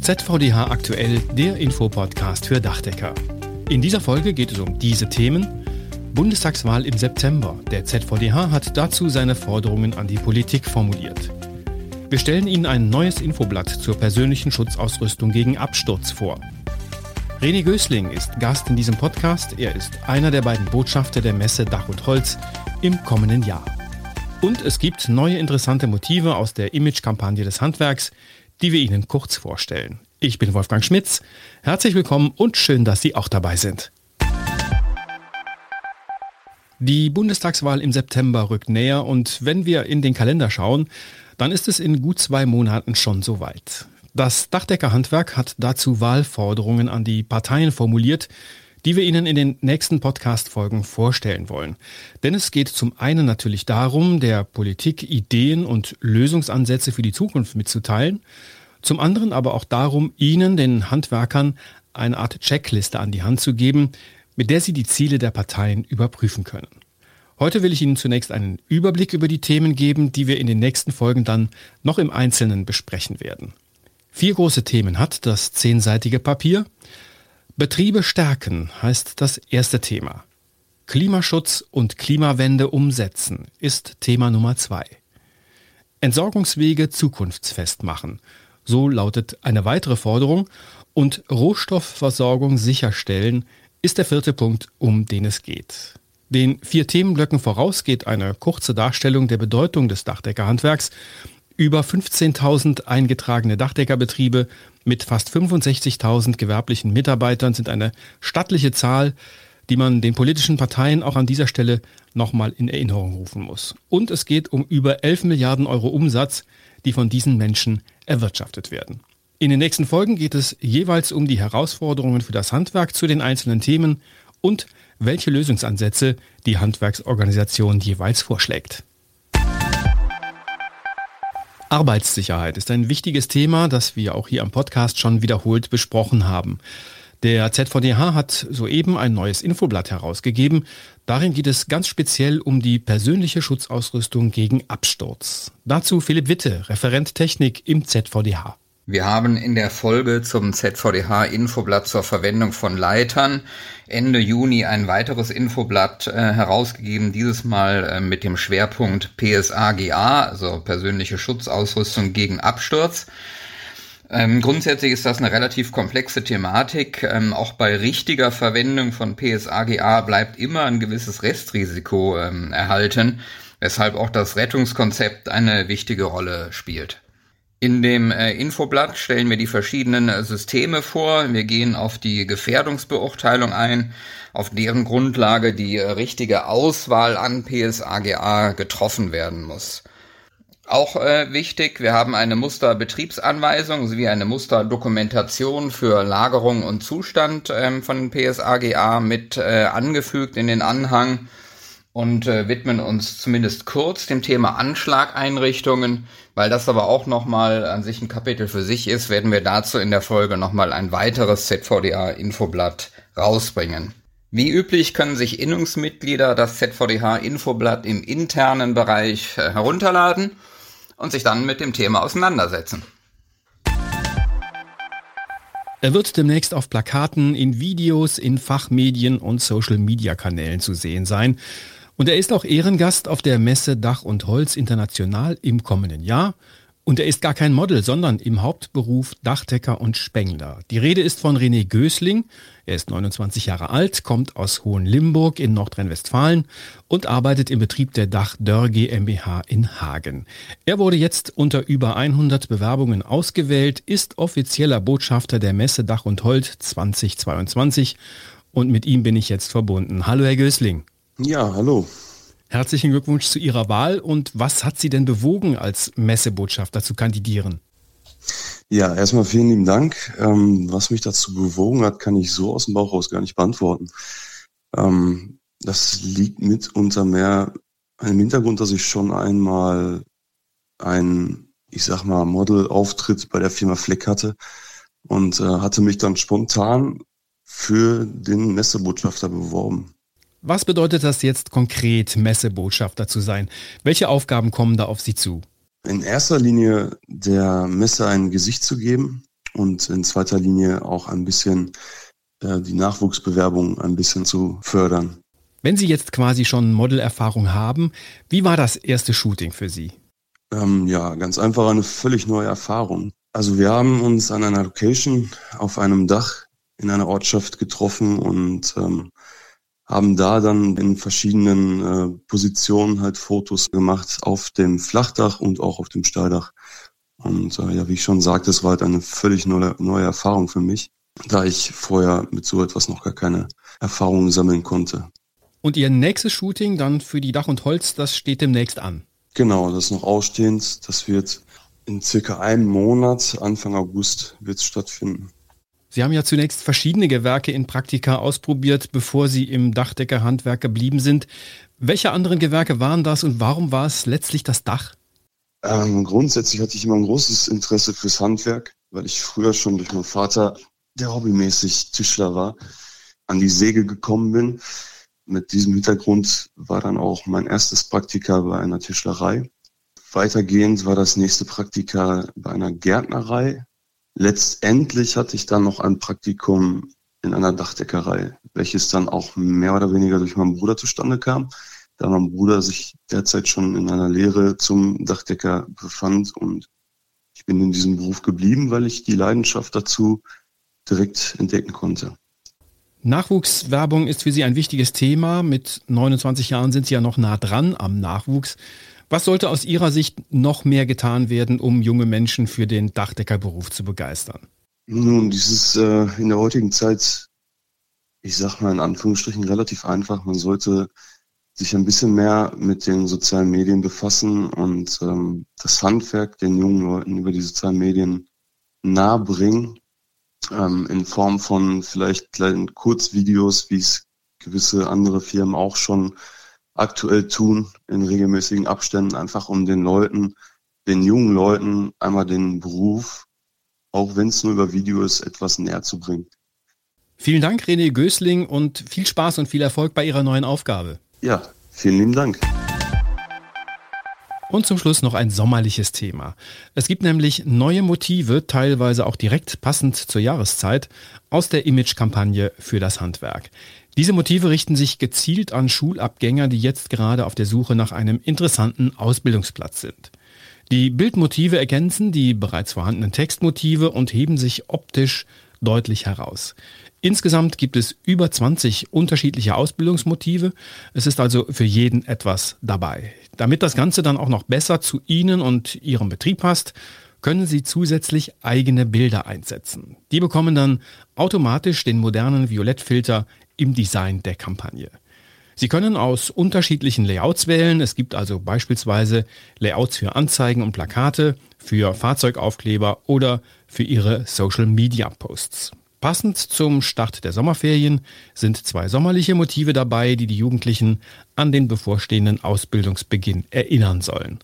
ZVDH aktuell, der Infopodcast für Dachdecker. In dieser Folge geht es um diese Themen. Bundestagswahl im September. Der ZVDH hat dazu seine Forderungen an die Politik formuliert. Wir stellen Ihnen ein neues Infoblatt zur persönlichen Schutzausrüstung gegen Absturz vor. René Gößling ist Gast in diesem Podcast. Er ist einer der beiden Botschafter der Messe Dach und Holz im kommenden Jahr. Und es gibt neue interessante Motive aus der Image-Kampagne des Handwerks, die wir Ihnen kurz vorstellen. Ich bin Wolfgang Schmitz. Herzlich willkommen und schön, dass Sie auch dabei sind. Die Bundestagswahl im September rückt näher und wenn wir in den Kalender schauen, dann ist es in gut zwei Monaten schon soweit. Das Dachdeckerhandwerk hat dazu Wahlforderungen an die Parteien formuliert, die wir Ihnen in den nächsten Podcast-Folgen vorstellen wollen. Denn es geht zum einen natürlich darum, der Politik Ideen und Lösungsansätze für die Zukunft mitzuteilen, zum anderen aber auch darum, Ihnen, den Handwerkern, eine Art Checkliste an die Hand zu geben, mit der Sie die Ziele der Parteien überprüfen können. Heute will ich Ihnen zunächst einen Überblick über die Themen geben, die wir in den nächsten Folgen dann noch im Einzelnen besprechen werden. Vier große Themen hat das zehnseitige Papier. Betriebe stärken heißt das erste Thema. Klimaschutz und Klimawende umsetzen ist Thema Nummer zwei. Entsorgungswege zukunftsfest machen. So lautet eine weitere Forderung. Und Rohstoffversorgung sicherstellen ist der vierte Punkt, um den es geht. Den vier Themenblöcken voraus geht eine kurze Darstellung der Bedeutung des Dachdeckerhandwerks über 15.000 eingetragene Dachdeckerbetriebe mit fast 65.000 gewerblichen Mitarbeitern sind eine stattliche Zahl, die man den politischen Parteien auch an dieser Stelle nochmal in Erinnerung rufen muss. Und es geht um über 11 Milliarden Euro Umsatz, die von diesen Menschen erwirtschaftet werden. In den nächsten Folgen geht es jeweils um die Herausforderungen für das Handwerk zu den einzelnen Themen und welche Lösungsansätze die Handwerksorganisation jeweils vorschlägt. Arbeitssicherheit ist ein wichtiges Thema, das wir auch hier am Podcast schon wiederholt besprochen haben. Der ZVDH hat soeben ein neues Infoblatt herausgegeben. Darin geht es ganz speziell um die persönliche Schutzausrüstung gegen Absturz. Dazu Philipp Witte, Referent Technik im ZVDH. Wir haben in der Folge zum ZVDH Infoblatt zur Verwendung von Leitern Ende Juni ein weiteres Infoblatt äh, herausgegeben, dieses Mal äh, mit dem Schwerpunkt PSAGA, also persönliche Schutzausrüstung gegen Absturz. Ähm, grundsätzlich ist das eine relativ komplexe Thematik. Ähm, auch bei richtiger Verwendung von PSAGA bleibt immer ein gewisses Restrisiko ähm, erhalten, weshalb auch das Rettungskonzept eine wichtige Rolle spielt. In dem äh, Infoblatt stellen wir die verschiedenen äh, Systeme vor. Wir gehen auf die Gefährdungsbeurteilung ein, auf deren Grundlage die äh, richtige Auswahl an PSAGA getroffen werden muss. Auch äh, wichtig, wir haben eine Musterbetriebsanweisung sowie eine Musterdokumentation für Lagerung und Zustand ähm, von PSAGA mit äh, angefügt in den Anhang und äh, widmen uns zumindest kurz dem Thema Anschlageinrichtungen, weil das aber auch nochmal an sich ein Kapitel für sich ist, werden wir dazu in der Folge nochmal ein weiteres ZVDA-Infoblatt rausbringen. Wie üblich können sich Innungsmitglieder das ZVDH-Infoblatt im internen Bereich äh, herunterladen und sich dann mit dem Thema auseinandersetzen. Er wird demnächst auf Plakaten, in Videos, in Fachmedien und Social-Media-Kanälen zu sehen sein. Und er ist auch Ehrengast auf der Messe Dach und Holz International im kommenden Jahr. Und er ist gar kein Model, sondern im Hauptberuf Dachdecker und Spengler. Die Rede ist von René Gößling. Er ist 29 Jahre alt, kommt aus Hohenlimburg in Nordrhein-Westfalen und arbeitet im Betrieb der Dach Dörr GmbH in Hagen. Er wurde jetzt unter über 100 Bewerbungen ausgewählt, ist offizieller Botschafter der Messe Dach und Holz 2022 und mit ihm bin ich jetzt verbunden. Hallo Herr Gößling. Ja, hallo. Herzlichen Glückwunsch zu Ihrer Wahl und was hat Sie denn bewogen, als Messebotschafter zu kandidieren? Ja, erstmal vielen lieben Dank. Ähm, was mich dazu bewogen hat, kann ich so aus dem Bauch raus gar nicht beantworten. Ähm, das liegt mitunter mehr im Hintergrund, dass ich schon einmal ein, ich sag mal, Model-Auftritt bei der Firma Fleck hatte und äh, hatte mich dann spontan für den Messebotschafter beworben. Was bedeutet das jetzt konkret, Messebotschafter zu sein? Welche Aufgaben kommen da auf Sie zu? In erster Linie der Messe ein Gesicht zu geben und in zweiter Linie auch ein bisschen äh, die Nachwuchsbewerbung ein bisschen zu fördern. Wenn Sie jetzt quasi schon Modelerfahrung haben, wie war das erste Shooting für Sie? Ähm, ja, ganz einfach eine völlig neue Erfahrung. Also wir haben uns an einer Location auf einem Dach in einer Ortschaft getroffen und ähm, haben da dann in verschiedenen äh, Positionen halt Fotos gemacht auf dem Flachdach und auch auf dem Stahldach. Und äh, ja, wie ich schon sagte, es war halt eine völlig neue, neue Erfahrung für mich, da ich vorher mit so etwas noch gar keine Erfahrungen sammeln konnte. Und Ihr nächstes Shooting dann für die Dach und Holz, das steht demnächst an. Genau, das ist noch ausstehend. Das wird in circa einem Monat, Anfang August, wird es stattfinden. Sie haben ja zunächst verschiedene Gewerke in Praktika ausprobiert, bevor Sie im Dachdeckerhandwerk geblieben sind. Welche anderen Gewerke waren das und warum war es letztlich das Dach? Ähm, grundsätzlich hatte ich immer ein großes Interesse fürs Handwerk, weil ich früher schon durch meinen Vater, der hobbymäßig Tischler war, an die Säge gekommen bin. Mit diesem Hintergrund war dann auch mein erstes Praktika bei einer Tischlerei. Weitergehend war das nächste Praktika bei einer Gärtnerei. Letztendlich hatte ich dann noch ein Praktikum in einer Dachdeckerei, welches dann auch mehr oder weniger durch meinen Bruder zustande kam da mein Bruder sich derzeit schon in einer Lehre zum Dachdecker befand und ich bin in diesem Beruf geblieben, weil ich die Leidenschaft dazu direkt entdecken konnte. Nachwuchswerbung ist für Sie ein wichtiges Thema. Mit 29 Jahren sind Sie ja noch nah dran am Nachwuchs. Was sollte aus Ihrer Sicht noch mehr getan werden, um junge Menschen für den Dachdeckerberuf zu begeistern? Nun, dieses äh, in der heutigen Zeit, ich sag mal in Anführungsstrichen relativ einfach. Man sollte sich ein bisschen mehr mit den sozialen Medien befassen und ähm, das Handwerk den jungen Leuten über die sozialen Medien nahebringen, ähm, in Form von vielleicht kleinen Kurzvideos, wie es gewisse andere Firmen auch schon aktuell tun, in regelmäßigen Abständen, einfach um den Leuten, den jungen Leuten einmal den Beruf, auch wenn es nur über Video ist, etwas näher zu bringen. Vielen Dank, René Gößling, und viel Spaß und viel Erfolg bei Ihrer neuen Aufgabe. Ja, vielen lieben Dank. Und zum Schluss noch ein sommerliches Thema. Es gibt nämlich neue Motive, teilweise auch direkt passend zur Jahreszeit, aus der Image-Kampagne für das Handwerk. Diese Motive richten sich gezielt an Schulabgänger, die jetzt gerade auf der Suche nach einem interessanten Ausbildungsplatz sind. Die Bildmotive ergänzen die bereits vorhandenen Textmotive und heben sich optisch deutlich heraus. Insgesamt gibt es über 20 unterschiedliche Ausbildungsmotive. Es ist also für jeden etwas dabei. Damit das Ganze dann auch noch besser zu Ihnen und Ihrem Betrieb passt, können Sie zusätzlich eigene Bilder einsetzen. Die bekommen dann automatisch den modernen Violettfilter im Design der Kampagne. Sie können aus unterschiedlichen Layouts wählen. Es gibt also beispielsweise Layouts für Anzeigen und Plakate, für Fahrzeugaufkleber oder für Ihre Social-Media-Posts. Passend zum Start der Sommerferien sind zwei sommerliche Motive dabei, die die Jugendlichen an den bevorstehenden Ausbildungsbeginn erinnern sollen.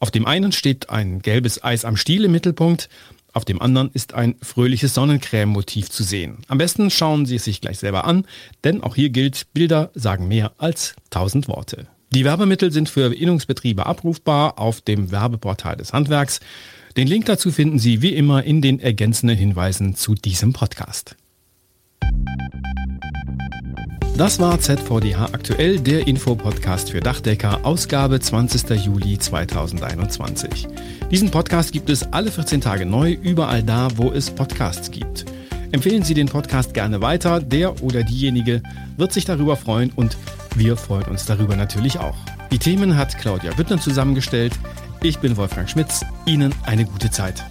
Auf dem einen steht ein gelbes Eis am Stiel im Mittelpunkt, auf dem anderen ist ein fröhliches Sonnencreme-Motiv zu sehen. Am besten schauen Sie es sich gleich selber an, denn auch hier gilt, Bilder sagen mehr als tausend Worte. Die Werbemittel sind für Innungsbetriebe abrufbar auf dem Werbeportal des Handwerks. Den Link dazu finden Sie wie immer in den ergänzenden Hinweisen zu diesem Podcast. Das war ZVDH aktuell, der Infopodcast für Dachdecker, Ausgabe 20. Juli 2021. Diesen Podcast gibt es alle 14 Tage neu, überall da, wo es Podcasts gibt. Empfehlen Sie den Podcast gerne weiter, der oder diejenige wird sich darüber freuen und wir freuen uns darüber natürlich auch. Die Themen hat Claudia Büttner zusammengestellt. Ich bin Wolfgang Schmitz. Ihnen eine gute Zeit.